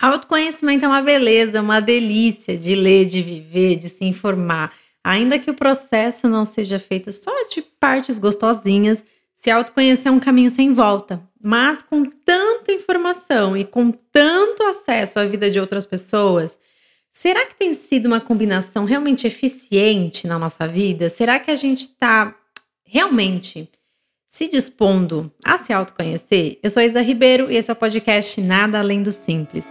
Autoconhecimento é uma beleza, uma delícia de ler, de viver, de se informar. Ainda que o processo não seja feito só de partes gostosinhas, se autoconhecer é um caminho sem volta. Mas com tanta informação e com tanto acesso à vida de outras pessoas, será que tem sido uma combinação realmente eficiente na nossa vida? Será que a gente está realmente se dispondo a se autoconhecer? Eu sou Isa Ribeiro e esse é o podcast Nada Além do Simples.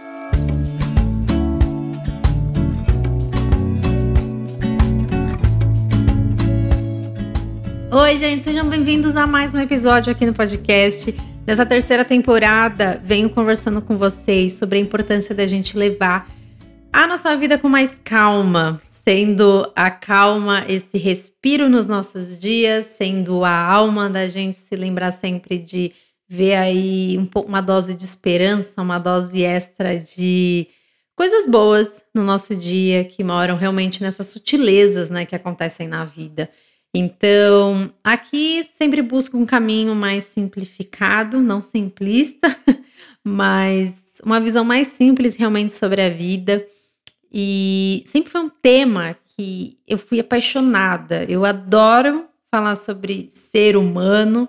Oi, gente, sejam bem-vindos a mais um episódio aqui no podcast. Nessa terceira temporada, venho conversando com vocês sobre a importância da gente levar a nossa vida com mais calma, sendo a calma esse respiro nos nossos dias, sendo a alma da gente se lembrar sempre de ver aí um pouco uma dose de esperança, uma dose extra de coisas boas no nosso dia que moram realmente nessas sutilezas, né, que acontecem na vida. Então, aqui sempre busco um caminho mais simplificado, não simplista, mas uma visão mais simples realmente sobre a vida. E sempre foi um tema que eu fui apaixonada. Eu adoro falar sobre ser humano,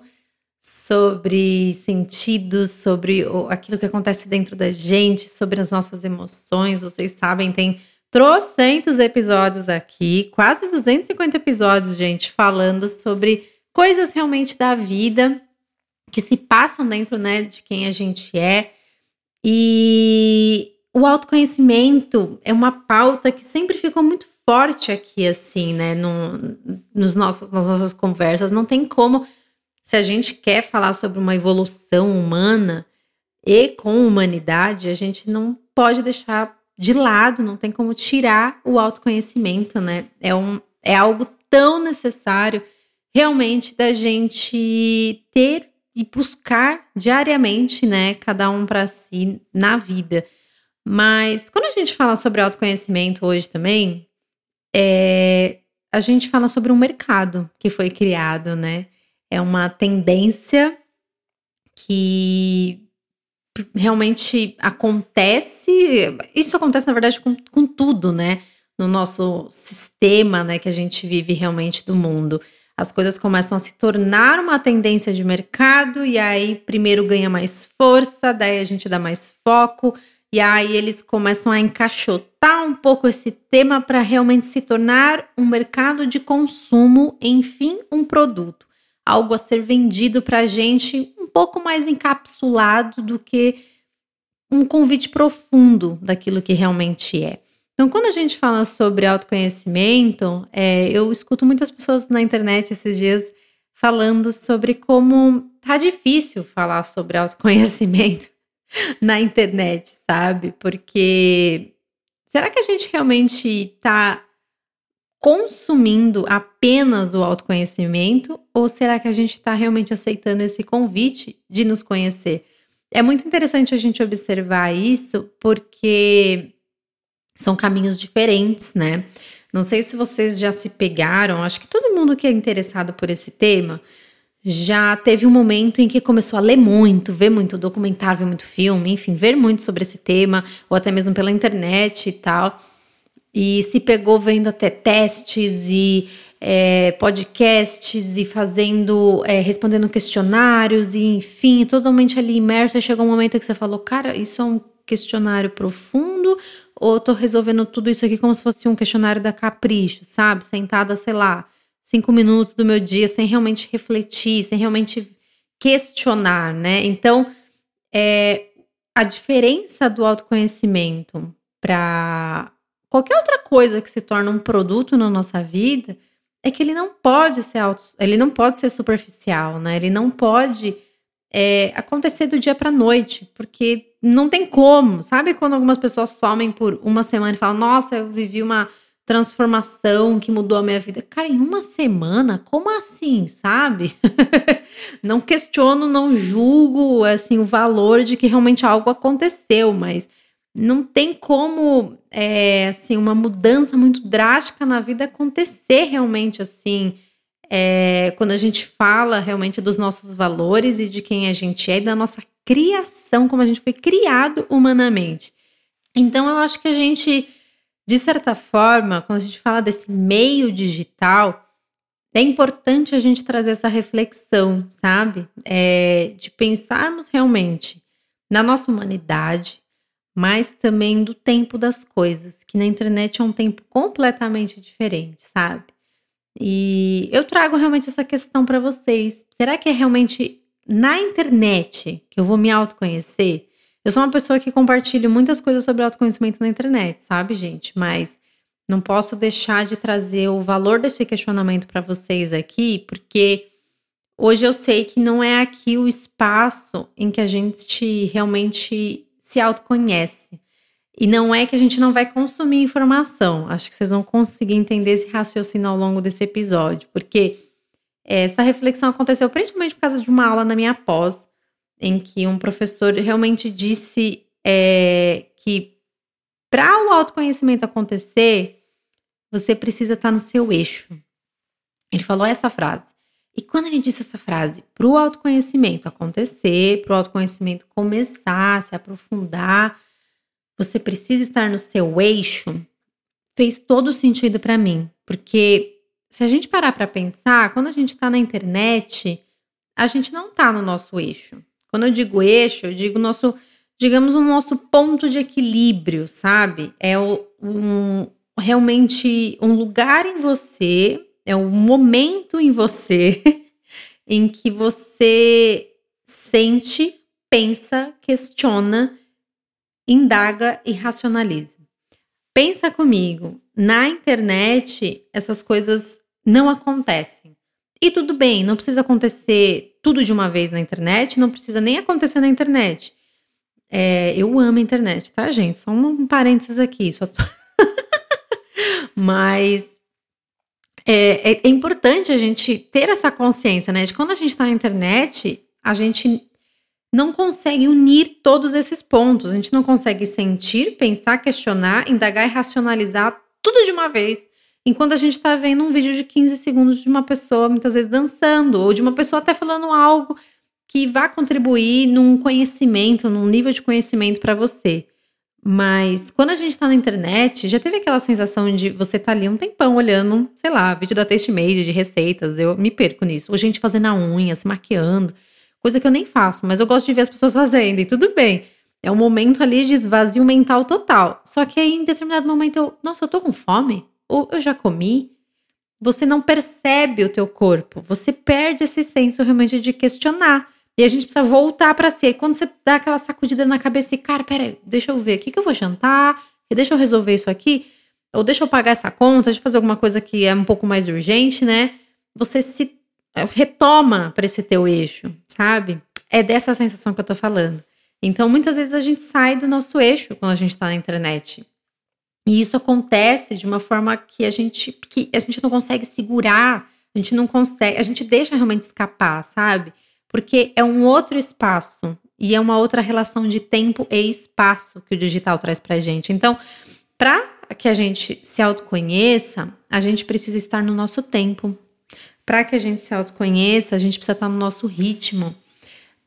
sobre sentidos, sobre aquilo que acontece dentro da gente, sobre as nossas emoções. Vocês sabem, tem trocentos episódios aqui, quase 250 episódios, gente, falando sobre coisas realmente da vida que se passam dentro, né, de quem a gente é. E o autoconhecimento é uma pauta que sempre ficou muito forte aqui, assim, né, no, nos nossos, nas nossas conversas. Não tem como, se a gente quer falar sobre uma evolução humana e com humanidade, a gente não pode deixar de lado, não tem como tirar o autoconhecimento, né? É, um, é algo tão necessário realmente da gente ter e buscar diariamente, né, cada um para si na vida. Mas quando a gente fala sobre autoconhecimento hoje também, é, a gente fala sobre um mercado que foi criado, né? É uma tendência que realmente acontece. Isso acontece, na verdade, com, com tudo, né? No nosso sistema, né, que a gente vive realmente do mundo. As coisas começam a se tornar uma tendência de mercado, e aí primeiro ganha mais força, daí a gente dá mais foco, e aí eles começam a encaixotar um pouco esse tema para realmente se tornar um mercado de consumo, enfim, um produto algo a ser vendido para a gente um pouco mais encapsulado do que um convite profundo daquilo que realmente é. Então, quando a gente fala sobre autoconhecimento, é, eu escuto muitas pessoas na internet esses dias falando sobre como tá difícil falar sobre autoconhecimento na internet, sabe? Porque será que a gente realmente tá consumindo apenas o autoconhecimento ou será que a gente está realmente aceitando esse convite de nos conhecer? É muito interessante a gente observar isso porque são caminhos diferentes, né? Não sei se vocês já se pegaram, acho que todo mundo que é interessado por esse tema já teve um momento em que começou a ler muito, ver muito documentário, ver muito filme, enfim, ver muito sobre esse tema, ou até mesmo pela internet e tal e se pegou vendo até testes e é, podcasts e fazendo, é, respondendo questionários e enfim, totalmente ali imerso. Aí chegou um momento que você falou, cara, isso é um questionário profundo ou eu tô resolvendo tudo isso aqui como se fosse um questionário da capricho, sabe? Sentada, sei lá, cinco minutos do meu dia sem realmente refletir, sem realmente questionar, né? Então, é, a diferença do autoconhecimento para qualquer outra coisa que se torna um produto na nossa vida é que ele não pode ser auto, ele não pode ser superficial, né? Ele não pode é, acontecer do dia para noite, porque não tem como. Sabe quando algumas pessoas somem por uma semana e falam: Nossa, eu vivi uma transformação que mudou a minha vida. Cara, em uma semana? Como assim, sabe? não questiono, não julgo assim o valor de que realmente algo aconteceu, mas não tem como é, assim uma mudança muito drástica na vida acontecer realmente assim é, quando a gente fala realmente dos nossos valores e de quem a gente é e da nossa criação como a gente foi criado humanamente Então, eu acho que a gente, de certa forma, quando a gente fala desse meio digital, é importante a gente trazer essa reflexão, sabe? É, de pensarmos realmente na nossa humanidade, mas também do tempo das coisas, que na internet é um tempo completamente diferente, sabe? E eu trago realmente essa questão para vocês. Será que é realmente na internet que eu vou me autoconhecer? Eu sou uma pessoa que compartilho muitas coisas sobre autoconhecimento na internet, sabe, gente? Mas não posso deixar de trazer o valor desse questionamento para vocês aqui, porque hoje eu sei que não é aqui o espaço em que a gente realmente se autoconhece. E não é que a gente não vai consumir informação. Acho que vocês vão conseguir entender esse raciocínio ao longo desse episódio, porque essa reflexão aconteceu principalmente por causa de uma aula na minha pós, em que um professor realmente disse é, que para o autoconhecimento acontecer, você precisa estar tá no seu eixo. Ele falou essa frase. E quando ele disse essa frase, para o autoconhecimento acontecer, para o autoconhecimento começar a se aprofundar, você precisa estar no seu eixo, fez todo sentido para mim. Porque se a gente parar para pensar, quando a gente está na internet, a gente não está no nosso eixo. Quando eu digo eixo, eu digo nosso, digamos, o nosso ponto de equilíbrio, sabe? É um, realmente um lugar em você, é um momento em você em que você sente, pensa, questiona, indaga e racionaliza. Pensa comigo, na internet essas coisas não acontecem. E tudo bem, não precisa acontecer tudo de uma vez na internet, não precisa nem acontecer na internet. É, eu amo a internet, tá, gente? Só um parênteses aqui. Só tô... Mas é, é, é, importante a gente ter essa consciência, né? De quando a gente está na internet, a gente não consegue unir todos esses pontos. A gente não consegue sentir, pensar, questionar, indagar e racionalizar tudo de uma vez. Enquanto a gente está vendo um vídeo de 15 segundos de uma pessoa muitas vezes dançando, ou de uma pessoa até falando algo que vá contribuir num conhecimento, num nível de conhecimento para você. Mas quando a gente está na internet, já teve aquela sensação de você tá ali um tempão olhando, sei lá, vídeo da Made de receitas, eu me perco nisso. Ou gente fazendo a unha, se maquiando, coisa que eu nem faço, mas eu gosto de ver as pessoas fazendo, e tudo bem. É um momento ali de esvazio mental total. Só que aí, em determinado momento, eu, nossa, eu tô com fome? ou eu já comi, você não percebe o teu corpo, você perde esse senso realmente de questionar. E a gente precisa voltar para. E quando você dá aquela sacudida na cabeça e, cara, peraí, deixa eu ver, o que, que eu vou jantar? Deixa eu resolver isso aqui? Ou deixa eu pagar essa conta, deixa eu fazer alguma coisa que é um pouco mais urgente, né? Você se eh, retoma para esse teu eixo, sabe? É dessa sensação que eu tô falando. Então, muitas vezes a gente sai do nosso eixo quando a gente tá na internet. E isso acontece de uma forma que a gente que a gente não consegue segurar, a gente não consegue, a gente deixa realmente escapar, sabe? Porque é um outro espaço e é uma outra relação de tempo e espaço que o digital traz pra gente. Então, para que a gente se autoconheça, a gente precisa estar no nosso tempo. Para que a gente se autoconheça, a gente precisa estar no nosso ritmo.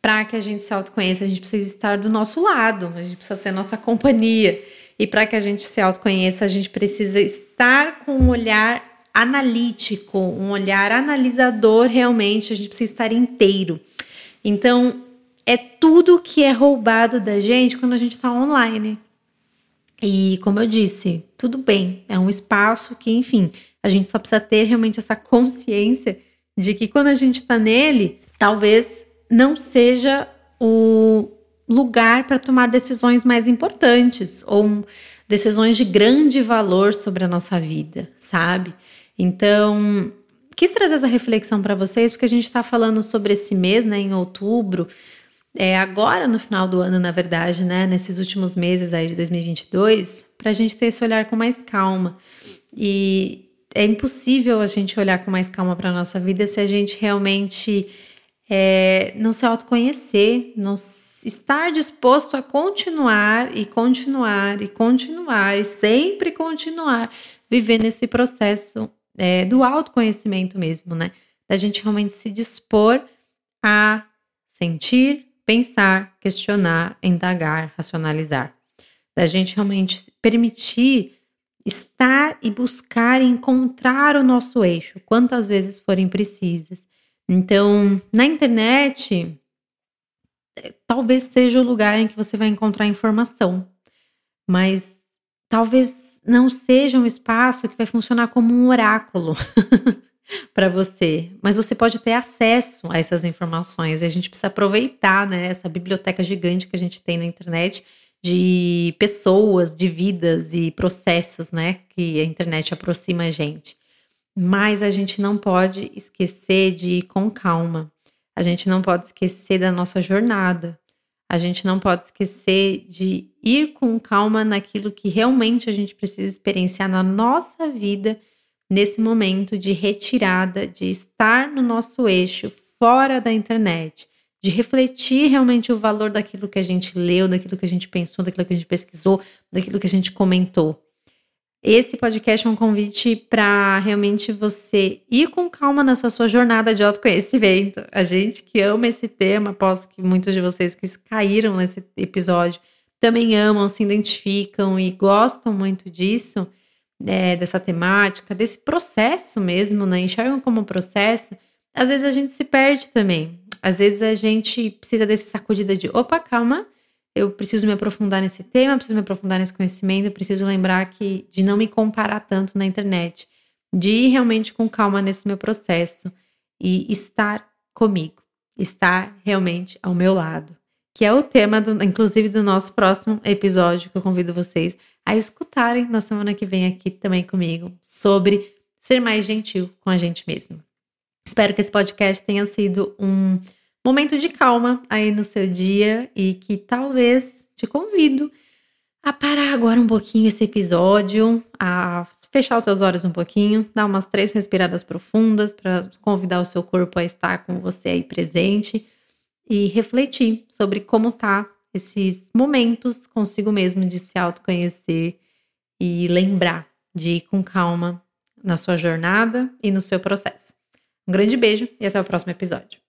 Para que a gente se autoconheça, a gente precisa estar do nosso lado, a gente precisa ser nossa companhia. E para que a gente se autoconheça, a gente precisa estar com um olhar analítico, um olhar analisador realmente, a gente precisa estar inteiro. Então, é tudo que é roubado da gente quando a gente está online. E como eu disse, tudo bem, é um espaço que, enfim, a gente só precisa ter realmente essa consciência de que quando a gente está nele, talvez não seja o lugar para tomar decisões mais importantes ou decisões de grande valor sobre a nossa vida, sabe? Então, quis trazer essa reflexão para vocês porque a gente está falando sobre esse mês, né, em outubro, é agora no final do ano, na verdade, né, nesses últimos meses aí de 2022, para a gente ter esse olhar com mais calma. E é impossível a gente olhar com mais calma para nossa vida se a gente realmente é, não se autoconhecer, não estar disposto a continuar e continuar e continuar e sempre continuar vivendo esse processo é, do autoconhecimento mesmo, né? Da gente realmente se dispor a sentir, pensar, questionar, indagar, racionalizar. da gente realmente permitir estar e buscar encontrar o nosso eixo, quantas vezes forem precisas. Então, na internet, é, talvez seja o lugar em que você vai encontrar informação, mas talvez não seja um espaço que vai funcionar como um oráculo para você, mas você pode ter acesso a essas informações e a gente precisa aproveitar né, essa biblioteca gigante que a gente tem na internet de pessoas, de vidas e processos, né, que a internet aproxima a gente. Mas a gente não pode esquecer de ir com calma. A gente não pode esquecer da nossa jornada. A gente não pode esquecer de ir com calma naquilo que realmente a gente precisa experienciar na nossa vida nesse momento de retirada, de estar no nosso eixo, fora da internet, de refletir realmente o valor daquilo que a gente leu, daquilo que a gente pensou, daquilo que a gente pesquisou, daquilo que a gente comentou. Esse podcast é um convite para realmente você ir com calma nessa sua jornada de autoconhecimento. A gente que ama esse tema, aposto que muitos de vocês que caíram nesse episódio também amam, se identificam e gostam muito disso, é, dessa temática, desse processo mesmo, né? Enxergam como processo. Às vezes a gente se perde também. Às vezes a gente precisa desse sacudida de opa, calma, eu preciso me aprofundar nesse tema, preciso me aprofundar nesse conhecimento, preciso lembrar que de não me comparar tanto na internet, de ir realmente com calma nesse meu processo e estar comigo, estar realmente ao meu lado, que é o tema, do, inclusive, do nosso próximo episódio, que eu convido vocês a escutarem na semana que vem aqui também comigo, sobre ser mais gentil com a gente mesmo. Espero que esse podcast tenha sido um momento de calma aí no seu dia e que talvez te convido a parar agora um pouquinho esse episódio, a fechar os teus olhos um pouquinho, dar umas três respiradas profundas para convidar o seu corpo a estar com você aí presente e refletir sobre como tá esses momentos consigo mesmo de se autoconhecer e lembrar de ir com calma na sua jornada e no seu processo. Um grande beijo e até o próximo episódio.